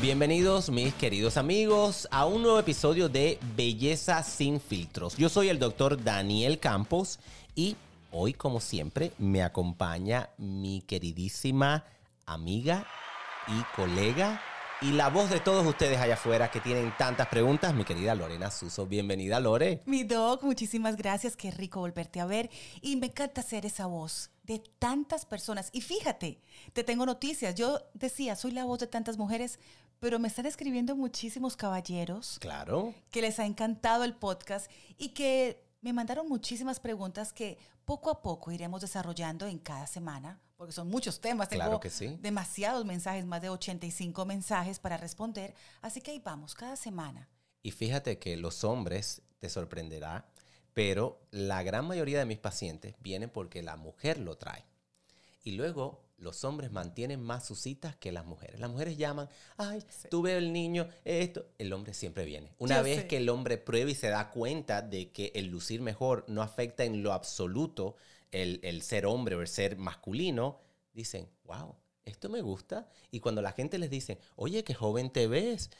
Bienvenidos mis queridos amigos a un nuevo episodio de Belleza sin filtros. Yo soy el doctor Daniel Campos y hoy como siempre me acompaña mi queridísima amiga y colega y la voz de todos ustedes allá afuera que tienen tantas preguntas, mi querida Lorena Suso. Bienvenida Lore. Mi doc, muchísimas gracias, qué rico volverte a ver y me encanta ser esa voz de tantas personas. Y fíjate, te tengo noticias. Yo decía, soy la voz de tantas mujeres, pero me están escribiendo muchísimos caballeros Claro. que les ha encantado el podcast y que me mandaron muchísimas preguntas que poco a poco iremos desarrollando en cada semana, porque son muchos temas. Claro Tengo que sí. demasiados mensajes, más de 85 mensajes para responder. Así que ahí vamos, cada semana. Y fíjate que los hombres te sorprenderá, pero la gran mayoría de mis pacientes vienen porque la mujer lo trae. Y luego los hombres mantienen más sus citas que las mujeres. Las mujeres llaman, ay, tuve el niño, esto. El hombre siempre viene. Una Yo vez sé. que el hombre prueba y se da cuenta de que el lucir mejor no afecta en lo absoluto el, el ser hombre o el ser masculino, dicen, wow, esto me gusta. Y cuando la gente les dice, oye, qué joven te ves.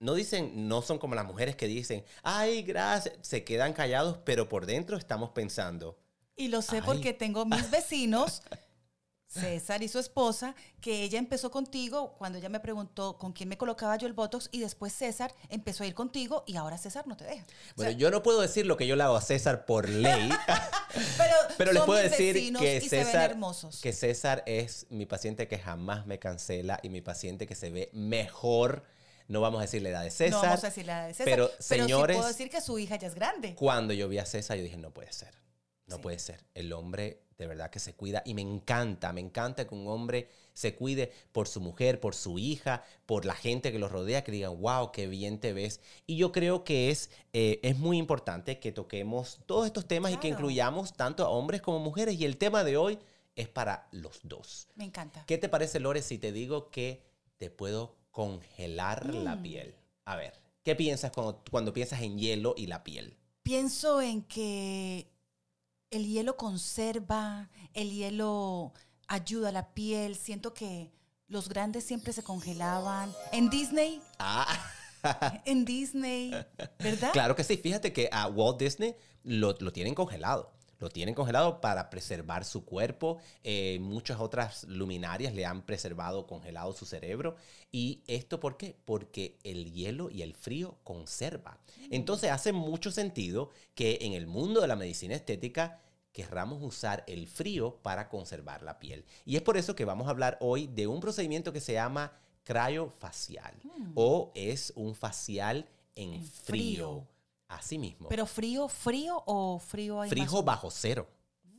No dicen, no son como las mujeres que dicen, ay, gracias, se quedan callados, pero por dentro estamos pensando, Y lo sé Ay. porque tengo mis vecinos, César y su esposa, que ella empezó contigo cuando ella me preguntó con quién me colocaba yo el Botox y después César empezó a ir contigo y ahora César no te deja. O Bueno, sea, yo no puedo decir lo que yo le hago a César por ley, pero, pero les puedo decir que César, que César es mi paciente que jamás me cancela y mi paciente que se ve mejor. No vamos a decir la edad de César. no vamos a decir la de César, Pero, sí señores, puedo decir que su hija ya es grande. cuando yo vi a César, yo dije, no puede ser. No Sí. puede ser. El hombre de verdad que se cuida y me encanta, me encanta que un hombre se cuide por su mujer, por su hija, por la gente que lo rodea, que digan, wow, qué bien te ves. Y yo creo que es, eh, es muy importante que toquemos todos estos temas y que incluyamos tanto a hombres como mujeres. Y el tema de hoy es para los dos. Me encanta. ¿Qué te parece, Lore, si te digo que te puedo congelar Mm. la piel? A ver, ¿qué piensas cuando, cuando piensas en hielo y la piel? Pienso en que el hielo conserva, el hielo ayuda a la piel. Siento que los grandes siempre se congelaban. En Disney, Ah. en Disney, ¿verdad? Claro que sí. Fíjate que a Walt Disney lo, lo tienen congelado. Lo tienen congelado para preservar su cuerpo. Eh, muchas otras luminarias le han preservado congelado su cerebro. ¿Y esto por qué? Porque el hielo y el frío conserva. Entonces hace mucho sentido que en el mundo de la medicina estética querramos usar el frío para conservar la piel. Y es por eso que vamos a hablar hoy de un procedimiento que se llama criofacial o es un facial en, En frío. frío. Así mismo. Pero frío, frío o frío hay Frío bajo cero.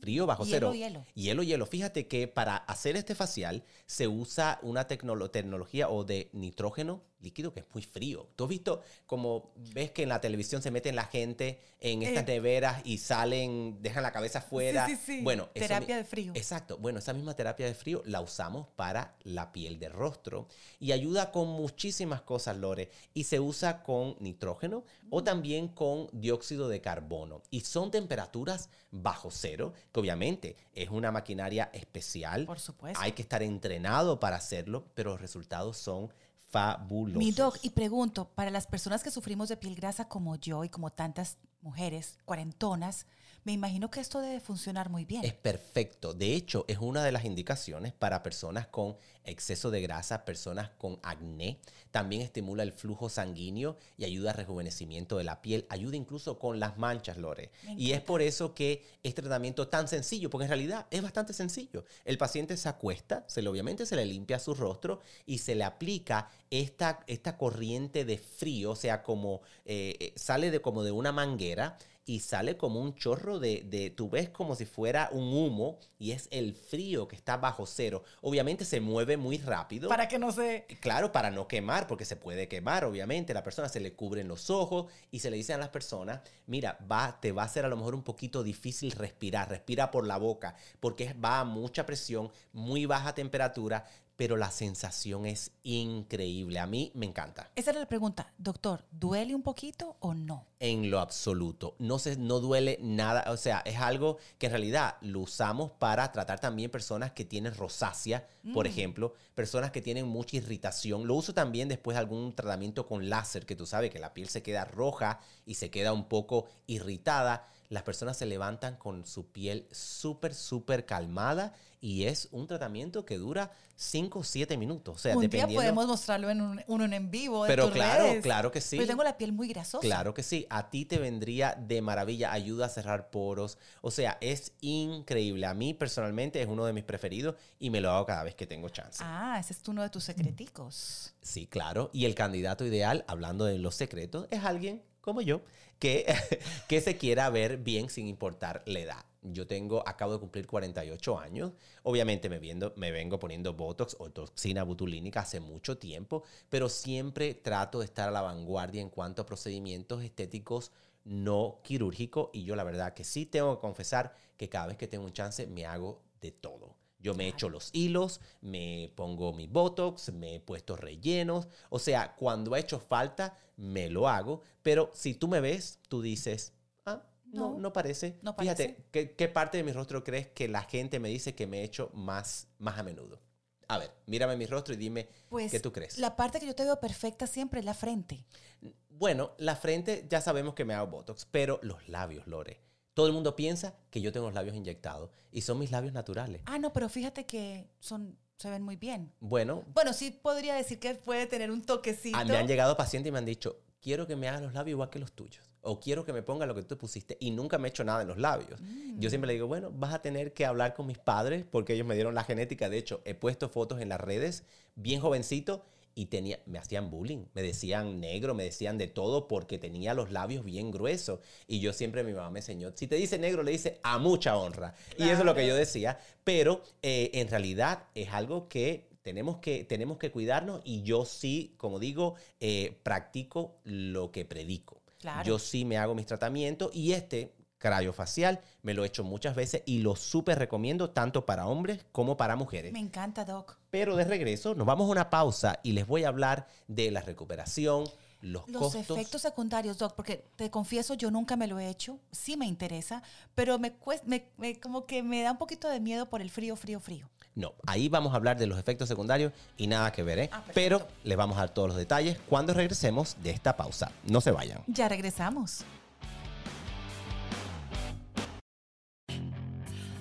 Frío bajo Hielo, cero. hielo. Hielo, hielo. Fíjate que para hacer este facial se usa una tecnolo- tecnología o de nitrógeno líquido que es muy frío. ¿Tú has visto como ves que en la televisión se meten la gente en estas Eh. neveras y salen, dejan la cabeza afuera? Sí, sí, sí. Bueno, Terapia de frío. Exacto. Bueno, esa misma terapia de frío la usamos para la piel de rostro y ayuda con muchísimas cosas, Lore. Y se usa con nitrógeno o también con dióxido de carbono. Y son temperaturas bajo cero, que obviamente es una maquinaria especial. Por supuesto. Hay que estar entrenado para hacerlo, pero los resultados son fabulosos. Mi doc, y pregunto, para las personas que sufrimos de piel grasa como yo y como tantas mujeres cuarentonas, me imagino que esto debe funcionar muy bien. Es perfecto. De hecho, es una de las indicaciones para personas con exceso de grasa, personas con acné. También estimula el flujo sanguíneo y ayuda al rejuvenecimiento de la piel. Ayuda incluso con las manchas, Lore. Y es por eso que este tratamiento tan sencillo, porque en realidad es bastante sencillo. El paciente se acuesta, se le, obviamente se le limpia su rostro y se le aplica esta, esta corriente de frío, o sea, como eh, eh, sale de, como de una manguera y sale como un chorro de, de, tú ves como si fuera un humo y es el frío que está bajo cero. Obviamente se mueve muy rápido. Para que no se... Claro, para no quemar, porque se puede quemar, obviamente. La persona se le cubren los ojos y se le dice a las personas, mira, va, te va a ser a lo mejor un poquito difícil respirar, respira por la boca, porque va a mucha presión, muy baja temperatura, pero la sensación es increíble. A mí me encanta. Esa era la pregunta, doctor, ¿duele un poquito o no? En lo absoluto. No, se, no duele nada. O sea, es algo que en realidad lo usamos para tratar también personas que tienen rosácea, por ejemplo, personas que tienen mucha irritación. Lo uso también después de algún tratamiento con láser, que tú sabes que la piel se queda roja y se queda un poco irritada. Las personas se levantan con su piel súper, súper calmada y es un tratamiento que dura 5 o 7 minutos. O sea, un dependiendo... día podemos mostrarlo en un, uno en vivo. en Pero tus claro, redes. claro que sí. Pero tengo la piel muy grasosa. Claro que sí, a ti te vendría de maravilla, ayuda a cerrar poros, o sea, es increíble. A mí personalmente es uno de mis preferidos y me lo hago cada vez que tengo chance. Ah, ese es uno de tus secreticos. Sí, claro, y el candidato ideal, hablando de los secretos, es alguien como yo que, que se quiera ver bien sin importar la edad. Yo tengo, acabo de cumplir 48 años. Obviamente me, viendo, me vengo poniendo Botox o toxina botulínica hace mucho tiempo, pero siempre trato de estar a la vanguardia en cuanto a procedimientos estéticos no quirúrgicos. Y yo la verdad que sí tengo que confesar que cada vez que tengo un chance me hago de todo. Yo me echo los hilos, me pongo mi Botox, me he puesto rellenos. O sea, cuando ha hecho falta, me lo hago. Pero si tú me ves, tú dices, ah, no, No, no parece. no Fíjate, parece. ¿qué, qué parte de mi rostro crees que la gente me dice que me he hecho más, más a menudo? A ver, mírame mi rostro y dime Pues qué tú crees. la parte que yo te veo perfecta siempre es la frente. Bueno, la frente ya sabemos que me hago Botox, pero los labios, Lore. Todo el mundo piensa que yo tengo los labios inyectados y son mis labios naturales. Ah, no, pero fíjate que son, se ven muy bien. Bueno, Bueno, sí podría decir que puede tener un toquecito. Ah, me han llegado pacientes y me han dicho, quiero que me hagas los labios igual que los tuyos. O quiero que me ponga lo que tú pusiste. Y nunca me he hecho nada en los labios. Yo siempre le digo, bueno, vas a tener que hablar con mis padres porque ellos me dieron la genética. De hecho, he puesto fotos en las redes, bien jovencito, y tenía, me hacían bullying. Me decían negro, me decían de todo porque tenía los labios bien gruesos. Y yo siempre, mi mamá me enseñó, si te dice negro, le dice a mucha honra. Y eso es lo que yo decía. Pero eh, en realidad es algo que tenemos que, tenemos que cuidarnos y yo sí, como digo, eh, practico lo que predico. Claro. Yo sí me hago mis tratamientos y este crayofacial me lo he hecho muchas veces y lo súper recomiendo tanto para hombres como para mujeres. Me encanta, Doc. Pero de regreso, nos vamos a una pausa y les voy a hablar de la recuperación, los, Los costos. efectos secundarios, Doc, porque te confieso, yo nunca me lo he hecho, sí me interesa, pero me, cuesta, me, me- como que me da un poquito de miedo por el frío, frío, frío. No, ahí vamos a hablar de los efectos secundarios y nada que ver, ¿eh? Ah. Pero les vamos a dar todos los detalles cuando regresemos de esta pausa. No se vayan. Ya regresamos.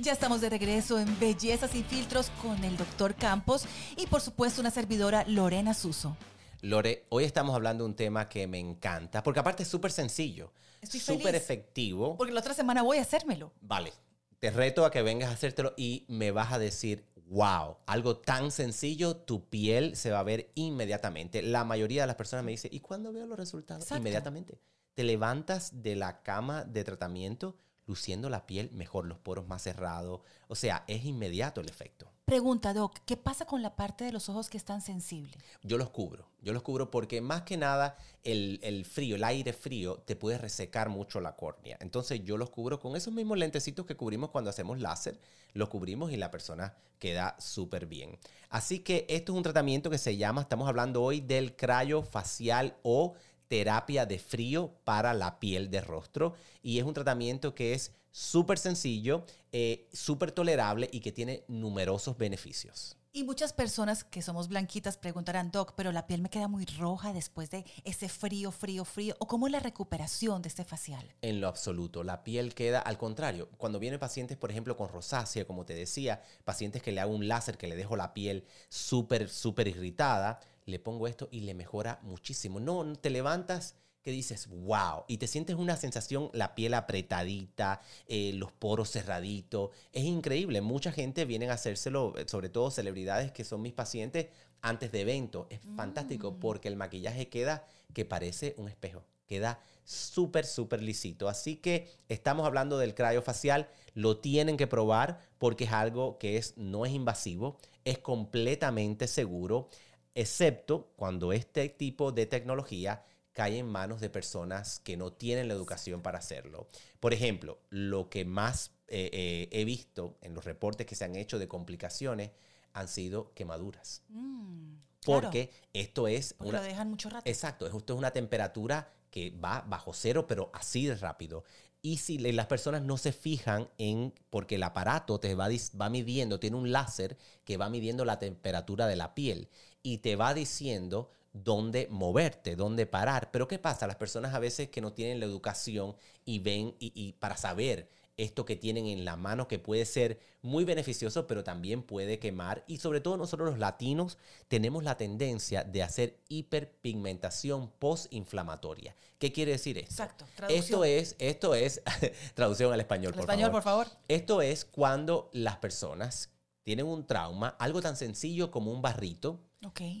Ya estamos de regreso en Bellezas y Filtros con el doctor Campos y por supuesto una servidora Lorena Suso. Lore, hoy estamos hablando de un tema que me encanta, porque aparte es súper sencillo, súper efectivo. Porque la otra semana voy a hacérmelo. Vale, te reto a que vengas a hacértelo y me vas a decir, wow, algo tan sencillo, tu piel se va a ver inmediatamente. La mayoría de las personas me dice, ¿y cuándo veo los resultados? Exacto. Inmediatamente. Te levantas de la cama de tratamiento luciendo la piel mejor, los poros más cerrados. O sea, es inmediato el efecto. Pregunta, Doc, ¿qué pasa con la parte de los ojos que es tan sensible? Yo los cubro, yo los cubro porque más que nada el, el frío, el aire frío te puede resecar mucho la córnea. Entonces yo los cubro con esos mismos lentecitos que cubrimos cuando hacemos láser, los cubrimos y la persona queda súper bien. Así que esto es un tratamiento que se llama, estamos hablando hoy del crayo facial o terapia de frío para la piel de rostro y es un tratamiento que es súper sencillo, eh, súper tolerable y que tiene numerosos beneficios. Y muchas personas que somos blanquitas preguntarán, Doc, pero la piel me queda muy roja después de ese frío, frío, frío. ¿O cómo es la recuperación de este facial? En lo absoluto, la piel queda al contrario. Cuando vienen pacientes, por ejemplo, con rosácea, como te decía, pacientes que le hago un láser que le dejo la piel súper, súper irritada, le pongo esto y le mejora muchísimo. No, te levantas que dices, wow, y te sientes una sensación, la piel apretadita, eh, los poros cerraditos. Es increíble. Mucha gente viene a hacérselo, eh, sobre todo celebridades que son mis pacientes, antes de eventos. Es fantástico porque el maquillaje queda que parece un espejo. Queda súper, súper lisito. Así que estamos hablando del facial. Lo tienen que probar porque es algo que es, no es invasivo, es completamente seguro excepto cuando este tipo de tecnología cae en manos de personas que no tienen la educación para hacerlo. Por ejemplo, lo que más eh, eh, he visto en los reportes que se han hecho de complicaciones han sido quemaduras. Mm, Porque esto es... Porque lo dejan mucho rato. Exacto, esto es una temperatura que va bajo cero, pero así de rápido. Y si las personas no se fijan en, porque el aparato te va, va midiendo, tiene un láser que va midiendo la temperatura de la piel y te va diciendo dónde moverte, dónde parar. Pero ¿qué pasa? Las personas a veces que no tienen la educación y ven y, para saber esto que tienen en la mano que puede ser muy beneficioso, pero también puede quemar. Y sobre todo nosotros los latinos tenemos la tendencia de hacer hiperpigmentación postinflamatoria. ¿Qué quiere decir esto? Exacto. Esto es, esto es, traducción al español, por español, por favor. Esto es cuando las personas tienen un trauma, algo tan sencillo como un barrito,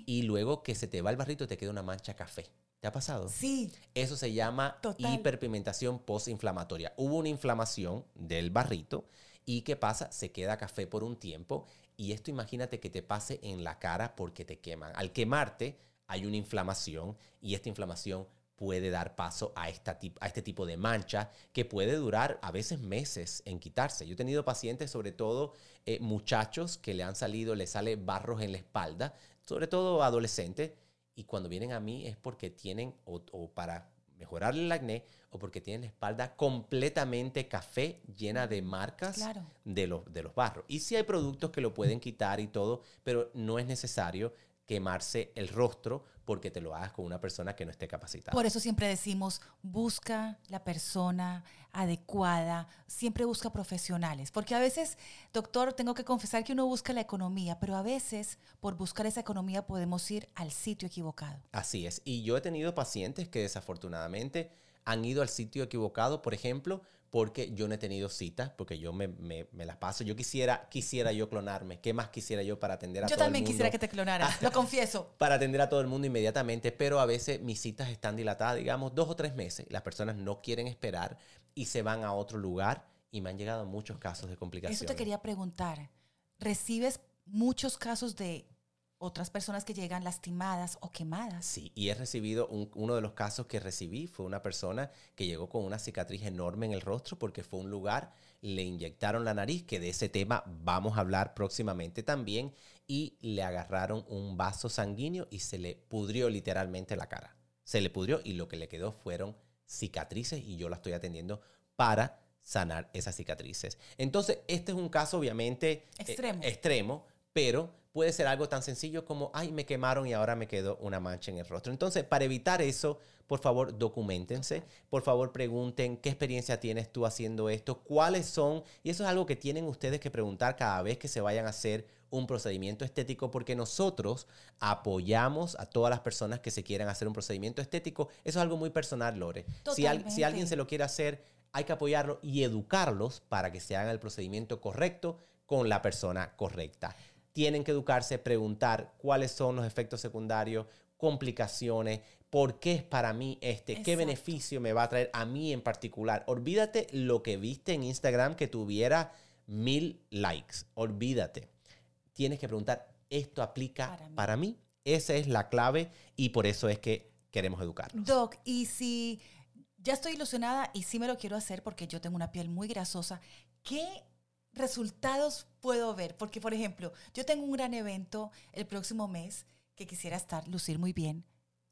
y luego que se te va el barrito te queda una mancha café. ¿Te ha pasado? Sí. Eso se llama hiperpigmentación postinflamatoria. Hubo una inflamación del barrito y ¿qué pasa? Se queda café por un tiempo y esto imagínate que te pase en la cara porque te queman. Al quemarte hay una inflamación y esta inflamación puede dar paso a, esta a este tipo de mancha que puede durar a veces meses en quitarse. Yo he tenido pacientes, sobre todo eh, muchachos, que le han salido, le sale barros en la espalda, sobre todo adolescentes, y cuando vienen a mí es porque tienen, o, para mejorar el acné, o porque tienen la espalda completamente café, llena de marcas de, los, de los barros. Y sí hay productos que lo pueden quitar y todo, pero no es necesario quemarse el rostro porque te lo hagas con una persona que no esté capacitada. Por eso siempre decimos, busca la persona adecuada, siempre busca profesionales, porque a veces, doctor, tengo que confesar que uno busca la economía, pero a veces por buscar esa economía podemos ir al sitio equivocado. Así es, y yo he tenido pacientes que desafortunadamente han ido al sitio equivocado, por ejemplo, porque yo no he tenido citas, porque yo me, me, las paso. Yo quisiera, quisiera yo clonarme. ¿Qué más quisiera yo para atender a todo el mundo? Yo también quisiera que te clonaras, lo confieso. Para atender a todo el mundo inmediatamente, pero a veces mis citas están dilatadas, digamos, dos o tres meses. Las personas no quieren esperar y se van a otro lugar y me han llegado muchos casos de complicaciones. Eso te quería preguntar. ¿Recibes muchos casos de otras personas que llegan lastimadas o quemadas. Sí, y he recibido, uno de los casos que recibí fue una persona que llegó con una cicatriz enorme en el rostro porque fue un lugar, le inyectaron la nariz, que de ese tema vamos a hablar próximamente también, y le agarraron un vaso sanguíneo y se le pudrió literalmente la cara. Se le pudrió y lo que le quedó fueron cicatrices y yo la estoy atendiendo para sanar esas cicatrices. Entonces, este es un caso obviamente eh, extremo, extremo pero puede ser algo tan sencillo como, ay, me quemaron y ahora me quedó una mancha en el rostro. Entonces, para evitar eso, por favor, documentense. Por favor, pregunten qué experiencia tienes tú haciendo esto, cuáles son, y eso es algo que tienen ustedes que preguntar cada vez que se vayan a hacer un procedimiento estético, porque nosotros apoyamos a todas las personas que se quieran hacer un procedimiento estético. Eso es algo muy personal, Lore. Si, si alguien se lo quiere hacer, hay que apoyarlo y educarlos para que se haga el procedimiento correcto con la persona correcta tienen que educarse, preguntar cuáles son los efectos secundarios, complicaciones, por qué es para mí este, qué beneficio me va a traer a mí en particular. Olvídate lo que viste en Instagram que tuviera mil likes, olvídate. tienes que preguntar, ¿esto aplica Para mí? Esa es la clave y por eso es que queremos educarnos. Doc, y si ya estoy ilusionada y sí me lo quiero hacer porque yo tengo una piel muy grasosa, ¿qué resultados puedo ver? Porque, por ejemplo, yo tengo un gran evento el próximo mes que quisiera estar, lucir muy bien.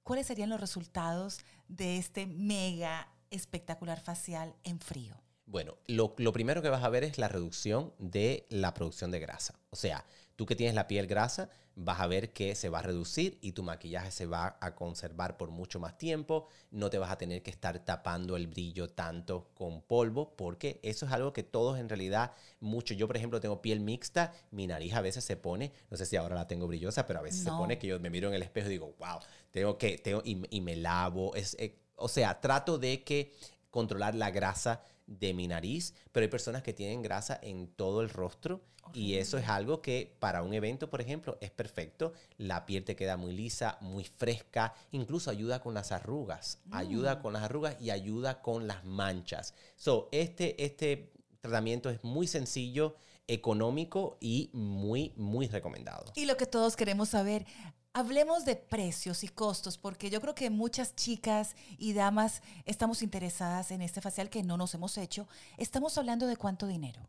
¿Cuáles serían los resultados de este mega espectacular facial en frío? Bueno, lo, lo primero que vas a ver es la reducción de la producción de grasa. O sea, tú que tienes la piel grasa, vas a ver que se va a reducir y tu maquillaje se va a conservar por mucho más tiempo. No te vas a tener que estar tapando el brillo tanto con polvo, porque eso es algo que todos en realidad, mucho. Yo, por ejemplo, tengo piel mixta, mi nariz a veces se pone, no sé si ahora la tengo brillosa, pero a veces se pone que yo me miro en el espejo y digo, wow, tengo que, tengo, y, y me lavo. Es, eh, o sea, trato de que controlar la grasa de mi nariz, pero hay personas que tienen grasa en todo el rostro y eso es algo que para un evento, por ejemplo, es perfecto. La piel te queda muy lisa, muy fresca, incluso ayuda con las arrugas, ayuda con las arrugas y ayuda con las manchas. So, este, este tratamiento es muy sencillo, económico y muy, muy recomendado. Y lo que todos queremos saber, hablemos de precios y costos, porque yo creo que muchas chicas y damas estamos interesadas en este facial que no nos hemos hecho. Estamos hablando de cuánto dinero.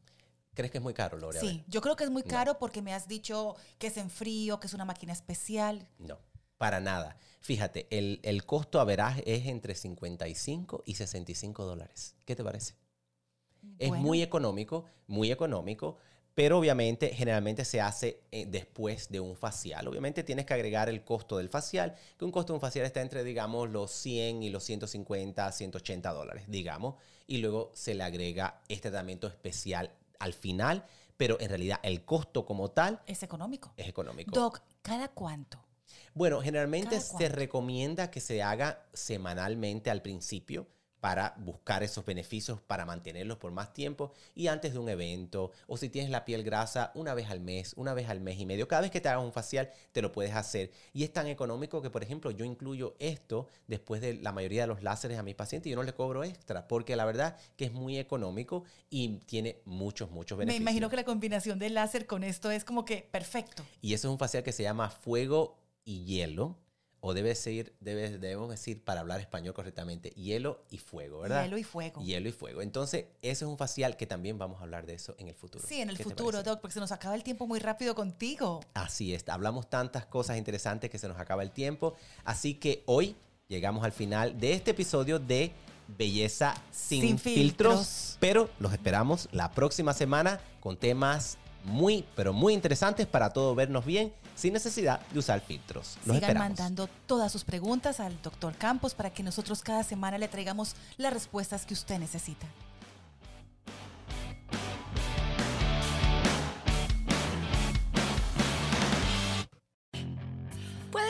¿Crees que es muy caro, Lore? Sí, yo creo que es muy caro porque me has dicho que es en frío, que es una máquina especial. No, para nada. Fíjate, el, el costo a veraz es entre 55 y 65 dólares. ¿Qué te parece? Es muy económico, muy económico, pero obviamente generalmente se hace eh, después de un facial. Obviamente tienes que agregar el costo del facial, que un costo de un facial está entre, digamos, los 100 y los 150, 180 dólares, digamos, y luego se le agrega este tratamiento especial al final, pero en realidad el costo como tal Es económico. es económico. Doc, ¿cada cuánto? Bueno, generalmente ¿Cada se recomienda que se haga semanalmente al principio para buscar esos beneficios, para mantenerlos por más tiempo y antes de un evento o si tienes la piel grasa una vez al mes, una vez al mes y medio. Cada vez que te hagas un facial te lo puedes hacer y es tan económico que, por ejemplo, yo incluyo esto después de la mayoría de los láseres a mis pacientes y yo no le cobro extra porque la verdad que es muy económico y tiene muchos, muchos Me beneficios. imagino que la combinación del láser con esto es como que perfecto. Y eso es un facial que se llama fuego y hielo. O debe ser, debe, debemos decir, para hablar español correctamente, hielo y fuego, ¿verdad? Hielo y fuego. Hielo y fuego. Entonces, ese es un facial que también vamos a hablar de eso en el futuro. Sí, en el ¿Qué te futuro? Doc, porque se nos acaba el tiempo muy rápido contigo. Así es, hablamos tantas cosas interesantes que se nos acaba el tiempo. Así que hoy llegamos al final de este episodio de Belleza sin, Sin filtros. filtros. Pero los esperamos la próxima semana con temas muy, pero muy interesantes para todo vernos bien sin necesidad de usar filtros. Los Sigan esperamos. mandando todas sus preguntas al doctor Campos para que nosotros cada semana le traigamos las respuestas que usted necesita.